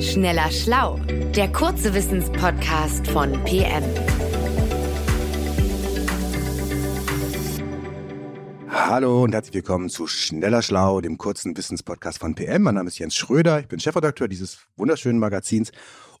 Schneller Schlau, der kurze Wissenspodcast von PM. Hallo und herzlich willkommen zu Schneller Schlau, dem kurzen Wissenspodcast von PM. Mein Name ist Jens Schröder, ich bin Chefredakteur dieses wunderschönen Magazins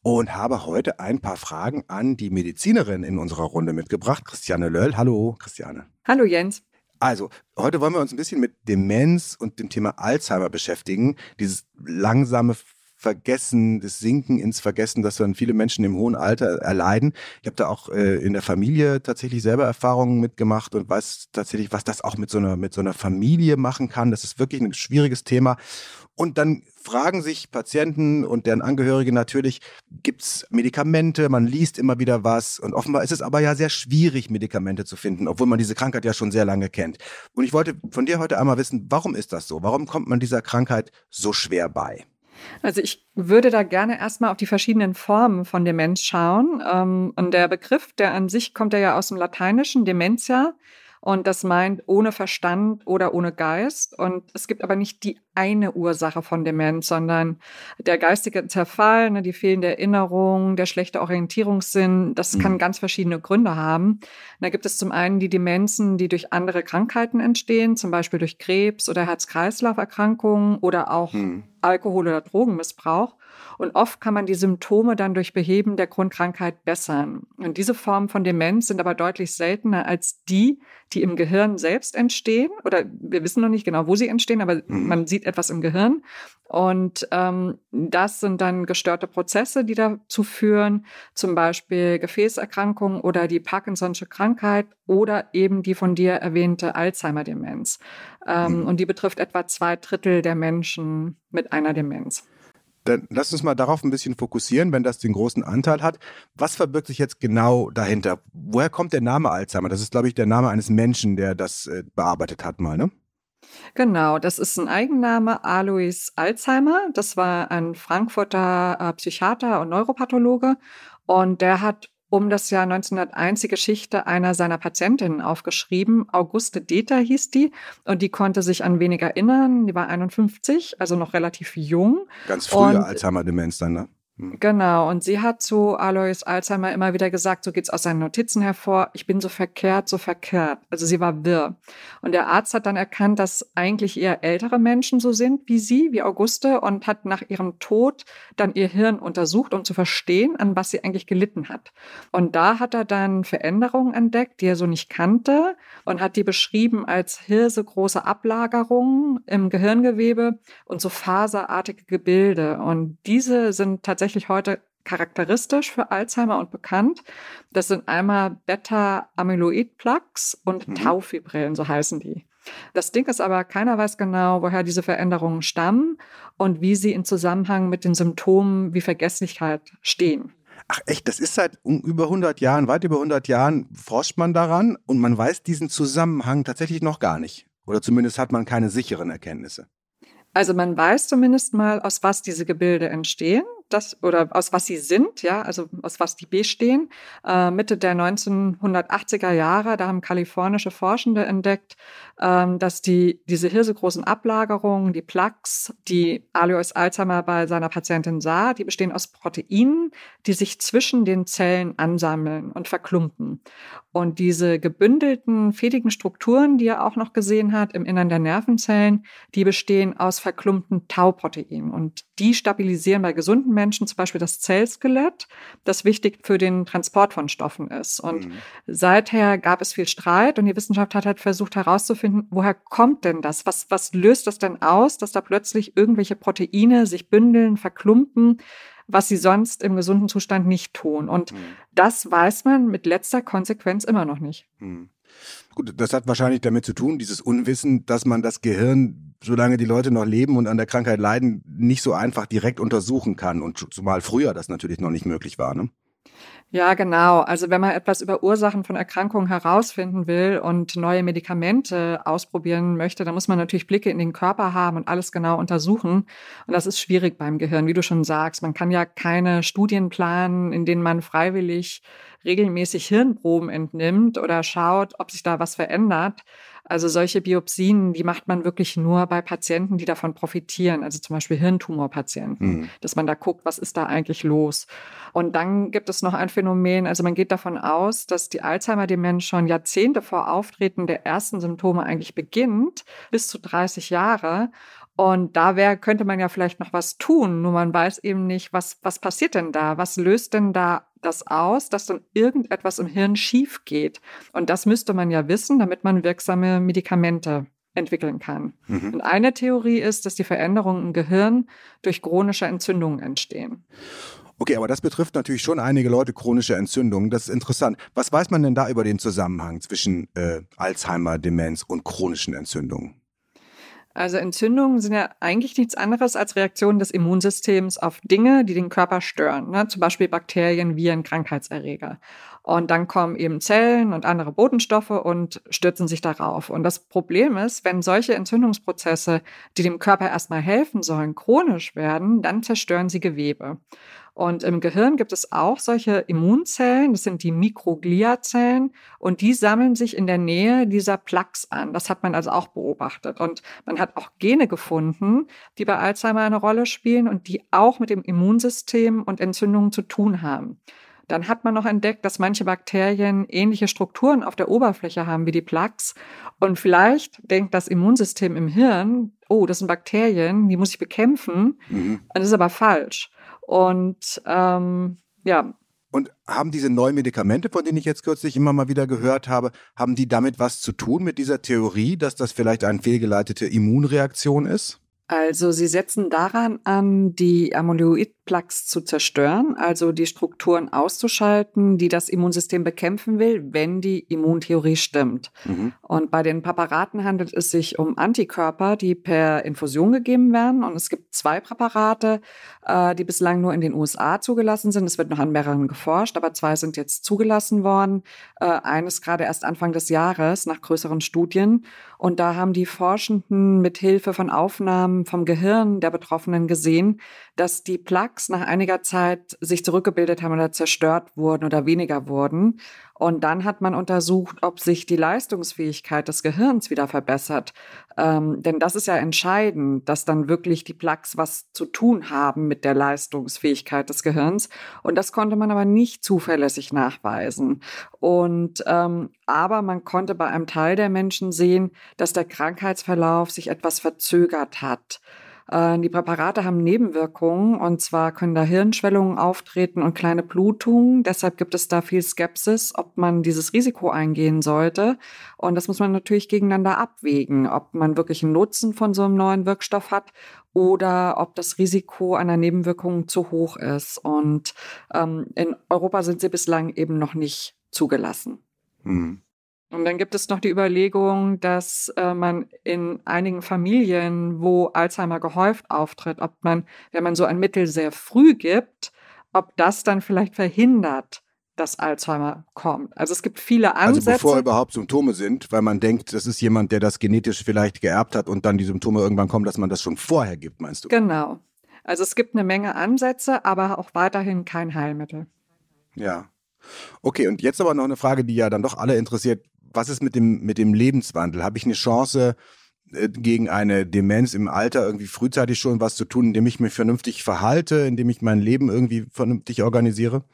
und habe heute ein paar Fragen an die Medizinerin in unserer Runde mitgebracht, Christiane Löll. Hallo, Christiane. Hallo, Jens. Also, heute wollen wir uns ein bisschen mit Demenz und dem Thema Alzheimer beschäftigen. Dieses langsame Vergessen, das Sinken ins Vergessen, das dann viele Menschen im hohen Alter erleiden. Ich habe da auch äh, in der Familie tatsächlich selber Erfahrungen mitgemacht und weiß tatsächlich, was das auch mit so einer mit so einer Familie machen kann. Das ist wirklich ein schwieriges Thema. Und dann fragen sich Patienten und deren Angehörige natürlich, gibt's Medikamente? Man liest immer wieder was. Und offenbar ist es aber ja sehr schwierig, Medikamente zu finden, obwohl man diese Krankheit ja schon sehr lange kennt. Und ich wollte von dir heute einmal wissen, warum ist das so? Warum kommt man dieser Krankheit so schwer bei? Also ich würde da gerne erstmal auf die verschiedenen Formen von Demenz schauen. Ähm, und der Begriff, der an sich kommt ja aus dem Lateinischen, Dementia. Und das meint ohne Verstand oder ohne Geist. Und es gibt aber nicht die eine Ursache von Demenz, sondern der geistige Zerfall, ne, die fehlende Erinnerung, der schlechte Orientierungssinn, das mhm. kann ganz verschiedene Gründe haben. Und da gibt es zum einen die Demenzen, die durch andere Krankheiten entstehen, zum Beispiel durch Krebs oder Herz-Kreislauf-Erkrankungen oder auch mhm. Alkohol- oder Drogenmissbrauch. Und oft kann man die Symptome dann durch Beheben der Grundkrankheit bessern. Und diese Formen von Demenz sind aber deutlich seltener als die, die im Gehirn selbst entstehen. Oder wir wissen noch nicht genau, wo sie entstehen, aber mhm. man sieht etwas im Gehirn. Und ähm, das sind dann gestörte Prozesse, die dazu führen, zum Beispiel Gefäßerkrankungen oder die Parkinson'sche Krankheit oder eben die von dir erwähnte Alzheimer-Demenz. Ähm, mhm. Und die betrifft etwa zwei Drittel der Menschen mit einer Demenz. Dann lass uns mal darauf ein bisschen fokussieren, wenn das den großen Anteil hat. Was verbirgt sich jetzt genau dahinter? Woher kommt der Name Alzheimer? Das ist, glaube ich, der Name eines Menschen, der das äh, bearbeitet hat mal, ne? Genau, das ist ein Eigenname, Alois Alzheimer. Das war ein Frankfurter äh, Psychiater und Neuropathologe. Und der hat um das Jahr 1901 die Geschichte einer seiner Patientinnen aufgeschrieben. Auguste Deter hieß die und die konnte sich an wenig erinnern. Die war 51, also noch relativ jung. Ganz frühe Alzheimer-Demenz dann, ne? Hm. Genau, und sie hat zu Alois Alzheimer immer wieder gesagt, so geht's aus seinen Notizen hervor, ich bin so verkehrt, so verkehrt. Also sie war wirr. Und der Arzt hat dann erkannt, dass eigentlich eher ältere Menschen so sind wie sie, wie Auguste, und hat nach ihrem Tod dann ihr Hirn untersucht, um zu verstehen, an was sie eigentlich gelitten hat. Und da hat er dann Veränderungen entdeckt, die er so nicht kannte, und hat die beschrieben als hirsegroße Ablagerungen im Gehirngewebe und so faserartige Gebilde. Und diese sind tatsächlich tatsächlich heute charakteristisch für Alzheimer und bekannt. Das sind einmal Beta-Amyloid-Plaques und mhm. Taufibrillen, so heißen die. Das Ding ist aber, keiner weiß genau, woher diese Veränderungen stammen und wie sie in Zusammenhang mit den Symptomen wie Vergesslichkeit stehen. Ach echt, das ist seit über 100 Jahren, weit über 100 Jahren forscht man daran und man weiß diesen Zusammenhang tatsächlich noch gar nicht. Oder zumindest hat man keine sicheren Erkenntnisse. Also man weiß zumindest mal, aus was diese Gebilde entstehen das oder aus was sie sind, ja, also aus was die bestehen. Äh, Mitte der 1980er Jahre, da haben kalifornische Forschende entdeckt, ähm, dass die diese hirsegroßen Ablagerungen, die Plaques, die Alois Alzheimer bei seiner Patientin sah, die bestehen aus Proteinen, die sich zwischen den Zellen ansammeln und verklumpen. Und diese gebündelten, fädigen Strukturen, die er auch noch gesehen hat im Innern der Nervenzellen, die bestehen aus verklumpten Tauproteinen. Und die stabilisieren bei gesunden Menschen zum Beispiel das Zellskelett, das wichtig für den Transport von Stoffen ist. Und mhm. seither gab es viel Streit und die Wissenschaft hat halt versucht herauszufinden, woher kommt denn das? Was, was löst das denn aus, dass da plötzlich irgendwelche Proteine sich bündeln, verklumpen? was sie sonst im gesunden Zustand nicht tun. Und mhm. das weiß man mit letzter Konsequenz immer noch nicht. Mhm. Gut, das hat wahrscheinlich damit zu tun, dieses Unwissen, dass man das Gehirn, solange die Leute noch leben und an der Krankheit leiden, nicht so einfach direkt untersuchen kann. Und zumal früher das natürlich noch nicht möglich war. Ne? Ja, genau. Also wenn man etwas über Ursachen von Erkrankungen herausfinden will und neue Medikamente ausprobieren möchte, dann muss man natürlich Blicke in den Körper haben und alles genau untersuchen. Und das ist schwierig beim Gehirn, wie du schon sagst. Man kann ja keine Studien planen, in denen man freiwillig regelmäßig Hirnproben entnimmt oder schaut, ob sich da was verändert. Also solche Biopsien, die macht man wirklich nur bei Patienten, die davon profitieren, also zum Beispiel Hirntumorpatienten, mhm. dass man da guckt, was ist da eigentlich los. Und dann gibt es noch ein Phänomen, also man geht davon aus, dass die Alzheimer-Demenz schon Jahrzehnte vor Auftreten der ersten Symptome eigentlich beginnt, bis zu 30 Jahre. Und da wär, könnte man ja vielleicht noch was tun, nur man weiß eben nicht, was, was passiert denn da? Was löst denn da das aus, dass dann irgendetwas im Hirn schief geht? Und das müsste man ja wissen, damit man wirksame Medikamente entwickeln kann. Mhm. Und eine Theorie ist, dass die Veränderungen im Gehirn durch chronische Entzündungen entstehen. Okay, aber das betrifft natürlich schon einige Leute chronische Entzündungen. Das ist interessant. Was weiß man denn da über den Zusammenhang zwischen äh, Alzheimer, Demenz und chronischen Entzündungen? Also Entzündungen sind ja eigentlich nichts anderes als Reaktionen des Immunsystems auf Dinge, die den Körper stören, ne? zum Beispiel Bakterien, Viren, Krankheitserreger. Und dann kommen eben Zellen und andere Botenstoffe und stürzen sich darauf. Und das Problem ist, wenn solche Entzündungsprozesse, die dem Körper erstmal helfen sollen, chronisch werden, dann zerstören sie Gewebe. Und im Gehirn gibt es auch solche Immunzellen, das sind die Mikrogliazellen, und die sammeln sich in der Nähe dieser Plaques an. Das hat man also auch beobachtet. Und man hat auch Gene gefunden, die bei Alzheimer eine Rolle spielen und die auch mit dem Immunsystem und Entzündungen zu tun haben. Dann hat man noch entdeckt, dass manche Bakterien ähnliche Strukturen auf der Oberfläche haben wie die Plaques. Und vielleicht denkt das Immunsystem im Hirn, oh, das sind Bakterien, die muss ich bekämpfen. Mhm. Das ist aber falsch. Und ähm, ja. Und haben diese neuen Medikamente, von denen ich jetzt kürzlich immer mal wieder gehört habe, haben die damit was zu tun mit dieser Theorie, dass das vielleicht eine fehlgeleitete Immunreaktion ist? Also sie setzen daran an, die Amyloid-Plaques zu zerstören, also die Strukturen auszuschalten, die das Immunsystem bekämpfen will, wenn die Immuntheorie stimmt. Mhm. Und bei den Präparaten handelt es sich um Antikörper, die per Infusion gegeben werden. Und es gibt zwei Präparate, äh, die bislang nur in den USA zugelassen sind. Es wird noch an mehreren geforscht, aber zwei sind jetzt zugelassen worden. Äh, eines gerade erst Anfang des Jahres nach größeren Studien. Und da haben die Forschenden mit Hilfe von Aufnahmen vom Gehirn der Betroffenen gesehen, dass die Plaques nach einiger Zeit sich zurückgebildet haben oder zerstört wurden oder weniger wurden. Und dann hat man untersucht, ob sich die Leistungsfähigkeit des Gehirns wieder verbessert. Ähm, denn das ist ja entscheidend, dass dann wirklich die Plaques was zu tun haben mit der Leistungsfähigkeit des Gehirns. Und das konnte man aber nicht zuverlässig nachweisen. Und ähm, aber man konnte bei einem Teil der Menschen sehen, dass der Krankheitsverlauf sich etwas verzögert hat. Äh, die Präparate haben Nebenwirkungen und zwar können da Hirnschwellungen auftreten und kleine Blutungen. Deshalb gibt es da viel Skepsis, ob man dieses Risiko eingehen sollte. Und das muss man natürlich gegeneinander abwägen, ob man wirklich einen Nutzen von so einem neuen Wirkstoff hat oder ob das Risiko einer Nebenwirkung zu hoch ist. Und ähm, in Europa sind sie bislang eben noch nicht zugelassen. Mhm. Und dann gibt es noch die Überlegung, dass äh, man in einigen Familien, wo Alzheimer gehäuft auftritt, ob man, wenn man so ein Mittel sehr früh gibt, ob das dann vielleicht verhindert, dass Alzheimer kommt. Also es gibt viele Ansätze. Also bevor überhaupt Symptome sind, weil man denkt, das ist jemand, der das genetisch vielleicht geerbt hat und dann die Symptome irgendwann kommen, dass man das schon vorher gibt, meinst du? Genau. Also es gibt eine Menge Ansätze, aber auch weiterhin kein Heilmittel. Ja. Okay, und jetzt aber noch eine Frage, die ja dann doch alle interessiert was ist mit dem, mit dem Lebenswandel? Habe ich eine Chance, äh, gegen eine Demenz im Alter irgendwie frühzeitig schon was zu tun, indem ich mich vernünftig verhalte, indem ich mein Leben irgendwie vernünftig organisiere?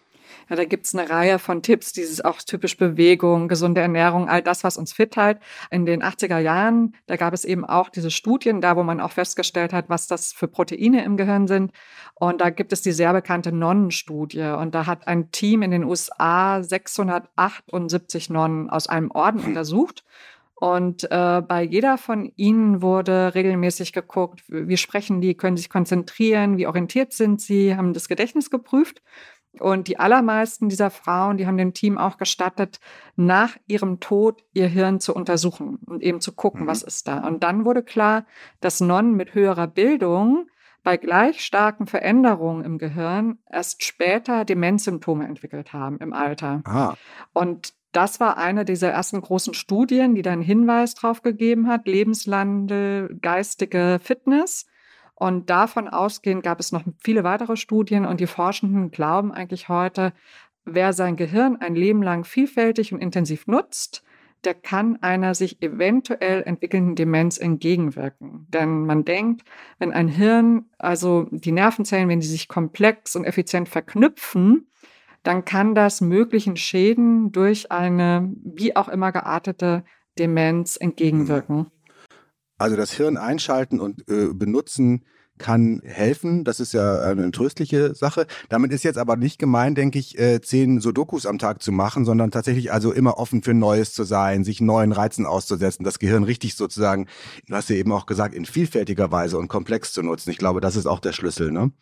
Ja, da gibt's eine Reihe von Tipps, dieses auch typisch Bewegung, gesunde Ernährung, all das, was uns fit hält. In den 80er Jahren, da gab es eben auch diese Studien, da wo man auch festgestellt hat, was das für Proteine im Gehirn sind. Und da gibt es die sehr bekannte Nonnenstudie. Und da hat ein Team in den USA 678 Nonnen aus einem Orden hm. untersucht. Und äh, bei jeder von ihnen wurde regelmäßig geguckt, wie sprechen die, können sich konzentrieren, wie orientiert sind sie, haben das Gedächtnis geprüft. Und die allermeisten dieser Frauen, die haben dem Team auch gestattet, nach ihrem Tod ihr Hirn zu untersuchen und eben zu gucken, mhm. was ist da. Und dann wurde klar, dass Nonnen mit höherer Bildung bei gleich starken Veränderungen im Gehirn erst später Demenzsymptome entwickelt haben im Alter. Ah. Und das war eine dieser ersten großen Studien, die dann Hinweis darauf gegeben hat, Lebenslande, geistige Fitness. Und davon ausgehend gab es noch viele weitere Studien und die Forschenden glauben eigentlich heute, wer sein Gehirn ein Leben lang vielfältig und intensiv nutzt, der kann einer sich eventuell entwickelnden Demenz entgegenwirken. Denn man denkt, wenn ein Hirn, also die Nervenzellen, wenn die sich komplex und effizient verknüpfen, dann kann das möglichen Schäden durch eine wie auch immer geartete Demenz entgegenwirken. Also das Hirn einschalten und äh, benutzen kann helfen. Das ist ja eine tröstliche Sache. Damit ist jetzt aber nicht gemeint, denke ich, äh, zehn Sudokus am Tag zu machen, sondern tatsächlich also immer offen für Neues zu sein, sich neuen Reizen auszusetzen, das Gehirn richtig sozusagen, du hast ja eben auch gesagt, in vielfältiger Weise und komplex zu nutzen. Ich glaube, das ist auch der Schlüssel, ne?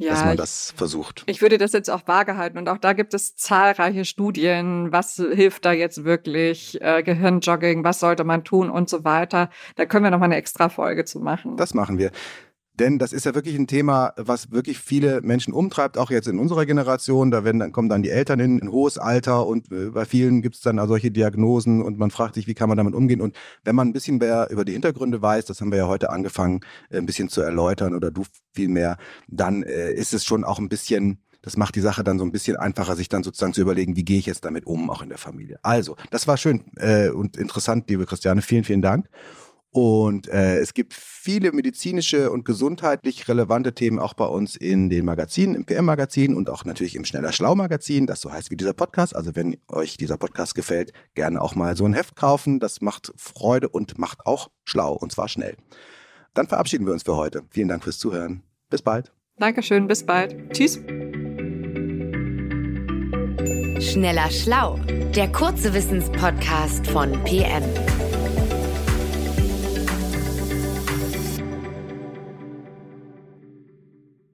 Ja, dass man das versucht. Ich würde das jetzt auch vage halten und auch da gibt es zahlreiche Studien, was hilft da jetzt wirklich, äh, Gehirnjogging, was sollte man tun und so weiter. Da können wir noch mal eine extra Folge zu machen. Das machen wir. Denn das ist ja wirklich ein Thema, was wirklich viele Menschen umtreibt, auch jetzt in unserer Generation. Da werden, dann kommen dann die Eltern in ein hohes Alter und äh, bei vielen gibt es dann solche Diagnosen und man fragt sich, wie kann man damit umgehen. Und wenn man ein bisschen mehr über die Hintergründe weiß, das haben wir ja heute angefangen, äh, ein bisschen zu erläutern oder du viel mehr, dann äh, ist es schon auch ein bisschen das macht die Sache dann so ein bisschen einfacher, sich dann sozusagen zu überlegen, wie gehe ich jetzt damit um, auch in der Familie. Also, das war schön äh, und interessant, liebe Christiane. Vielen, vielen Dank. Und äh, es gibt viele medizinische und gesundheitlich relevante Themen auch bei uns in den Magazinen, im PM-Magazin und auch natürlich im Schneller Schlau-Magazin, das so heißt wie dieser Podcast. Also wenn euch dieser Podcast gefällt, gerne auch mal so ein Heft kaufen. Das macht Freude und macht auch schlau und zwar schnell. Dann verabschieden wir uns für heute. Vielen Dank fürs Zuhören. Bis bald. Dankeschön, bis bald. Tschüss. Schneller Schlau, der kurze Wissenspodcast von PM.